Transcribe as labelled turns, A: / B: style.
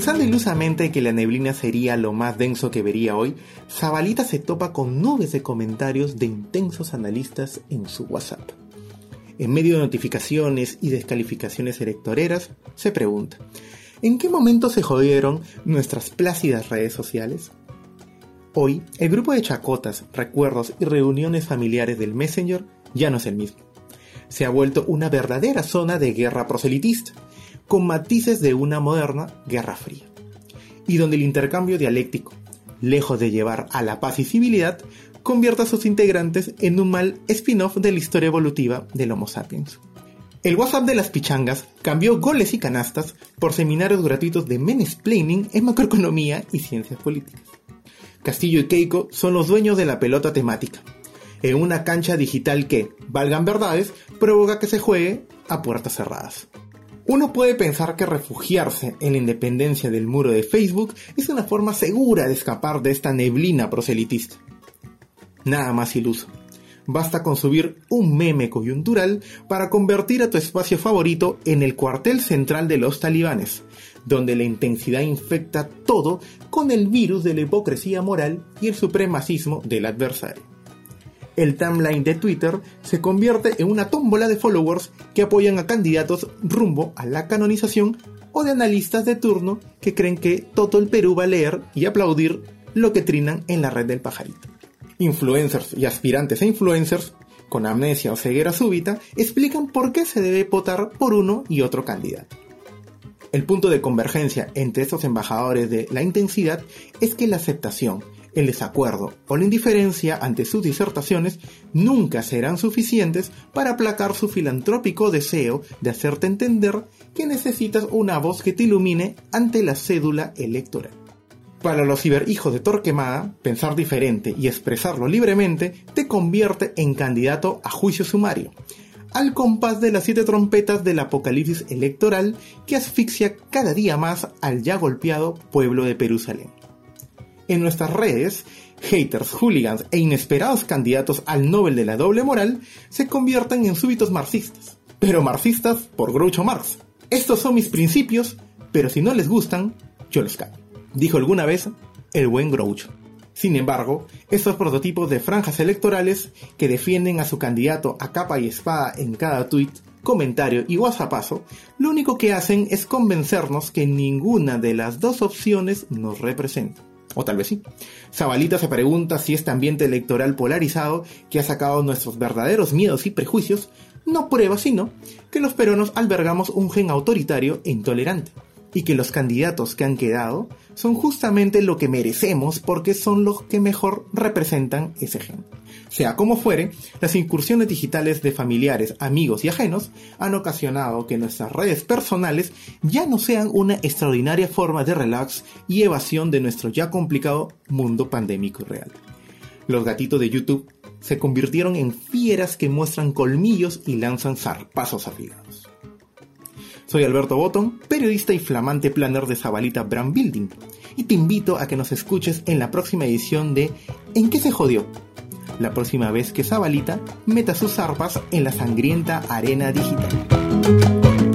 A: Pensando ilusamente que la neblina sería lo más denso que vería hoy, Zabalita se topa con nubes de comentarios de intensos analistas en su WhatsApp. En medio de notificaciones y descalificaciones electoreras, se pregunta, ¿en qué momento se jodieron nuestras plácidas redes sociales? Hoy, el grupo de chacotas, recuerdos y reuniones familiares del Messenger ya no es el mismo. Se ha vuelto una verdadera zona de guerra proselitista, con matices de una moderna guerra fría, y donde el intercambio dialéctico, lejos de llevar a la paz y civilidad, convierte a sus integrantes en un mal spin-off de la historia evolutiva del Homo sapiens. El WhatsApp de las pichangas cambió goles y canastas por seminarios gratuitos de mansplaining en macroeconomía y ciencias políticas. Castillo y Keiko son los dueños de la pelota temática, en una cancha digital que, valgan verdades, provoca que se juegue a puertas cerradas. Uno puede pensar que refugiarse en la independencia del muro de Facebook es una forma segura de escapar de esta neblina proselitista. Nada más iluso. Basta con subir un meme coyuntural para convertir a tu espacio favorito en el cuartel central de los talibanes, donde la intensidad infecta todo con el virus de la hipocresía moral y el supremacismo del adversario el timeline de Twitter se convierte en una tómbola de followers que apoyan a candidatos rumbo a la canonización o de analistas de turno que creen que todo el Perú va a leer y aplaudir lo que trinan en la red del pajarito. Influencers y aspirantes a influencers, con amnesia o ceguera súbita, explican por qué se debe votar por uno y otro candidato. El punto de convergencia entre estos embajadores de la intensidad es que la aceptación el desacuerdo o la indiferencia ante sus disertaciones nunca serán suficientes para aplacar su filantrópico deseo de hacerte entender que necesitas una voz que te ilumine ante la cédula electoral. Para los ciberhijos de Torquemada, pensar diferente y expresarlo libremente te convierte en candidato a juicio sumario, al compás de las siete trompetas del apocalipsis electoral que asfixia cada día más al ya golpeado pueblo de Jerusalén en nuestras redes, haters, hooligans e inesperados candidatos al Nobel de la doble moral se convierten en súbitos marxistas. Pero marxistas por Groucho Marx. Estos son mis principios, pero si no les gustan, yo los cambio. Dijo alguna vez el buen Groucho. Sin embargo, estos prototipos de franjas electorales que defienden a su candidato a capa y espada en cada tweet, comentario y whatsappazo, lo único que hacen es convencernos que ninguna de las dos opciones nos representa. O tal vez sí. Zabalita se pregunta si este ambiente electoral polarizado que ha sacado nuestros verdaderos miedos y prejuicios no prueba sino que los peruanos albergamos un gen autoritario e intolerante y que los candidatos que han quedado son justamente lo que merecemos porque son los que mejor representan ese gen. Sea como fuere, las incursiones digitales de familiares, amigos y ajenos han ocasionado que nuestras redes personales ya no sean una extraordinaria forma de relax y evasión de nuestro ya complicado mundo pandémico real. Los gatitos de YouTube se convirtieron en fieras que muestran colmillos y lanzan zarpazos afilados. Soy Alberto Botton, periodista y flamante planner de Zabalita Brand Building, y te invito a que nos escuches en la próxima edición de ¿En qué se jodió? La próxima vez que Zabalita meta sus arpas en la sangrienta arena digital.